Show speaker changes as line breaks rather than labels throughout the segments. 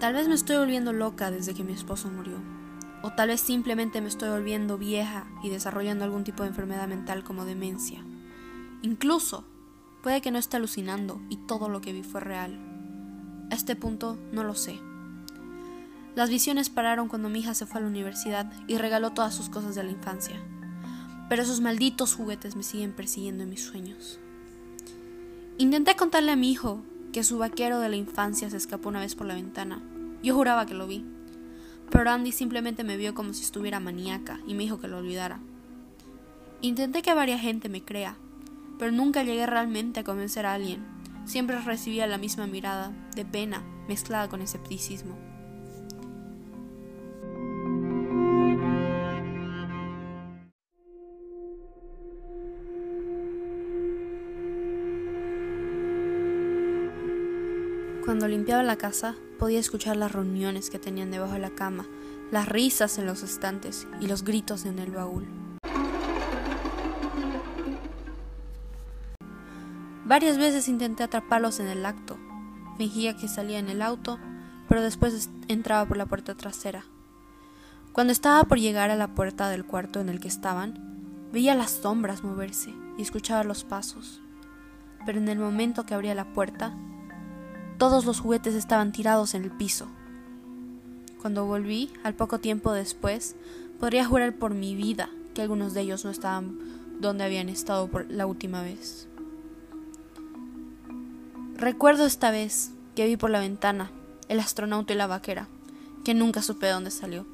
Tal vez me estoy volviendo loca desde que mi esposo murió. O tal vez simplemente me estoy volviendo vieja y desarrollando algún tipo de enfermedad mental como demencia. Incluso, puede que no esté alucinando y todo lo que vi fue real. A este punto no lo sé. Las visiones pararon cuando mi hija se fue a la universidad y regaló todas sus cosas de la infancia. Pero esos malditos juguetes me siguen persiguiendo en mis sueños. Intenté contarle a mi hijo que su vaquero de la infancia se escapó una vez por la ventana. Yo juraba que lo vi. Pero Andy simplemente me vio como si estuviera maníaca y me dijo que lo olvidara. Intenté que varias gente me crea, pero nunca llegué realmente a convencer a alguien. Siempre recibía la misma mirada, de pena, mezclada con escepticismo. Cuando limpiaba la casa, podía escuchar las reuniones que tenían debajo de la cama, las risas en los estantes y los gritos en el baúl. Varias veces intenté atraparlos en el acto. Fingía que salía en el auto, pero después entraba por la puerta trasera. Cuando estaba por llegar a la puerta del cuarto en el que estaban, veía las sombras moverse y escuchaba los pasos. Pero en el momento que abría la puerta, todos los juguetes estaban tirados en el piso. Cuando volví, al poco tiempo después, podría jurar por mi vida que algunos de ellos no estaban donde habían estado por la última vez. Recuerdo esta vez que vi por la ventana el astronauta y la vaquera, que nunca supe de dónde salió.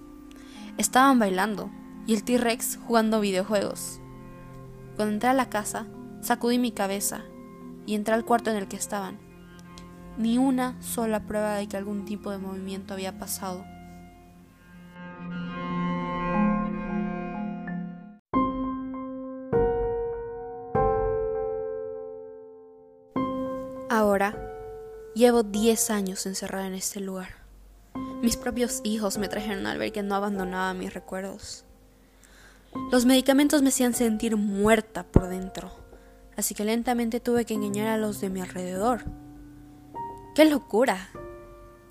Estaban bailando y el T-Rex jugando videojuegos. Cuando entré a la casa, sacudí mi cabeza y entré al cuarto en el que estaban ni una sola prueba de que algún tipo de movimiento había pasado. Ahora, llevo 10 años encerrada en este lugar. Mis propios hijos me trajeron al ver que no abandonaba mis recuerdos. Los medicamentos me hacían sentir muerta por dentro, así que lentamente tuve que engañar a los de mi alrededor ¡Qué locura!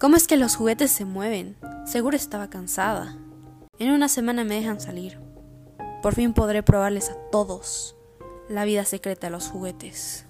¿Cómo es que los juguetes se mueven? Seguro estaba cansada. En una semana me dejan salir. Por fin podré probarles a todos la vida secreta de los juguetes.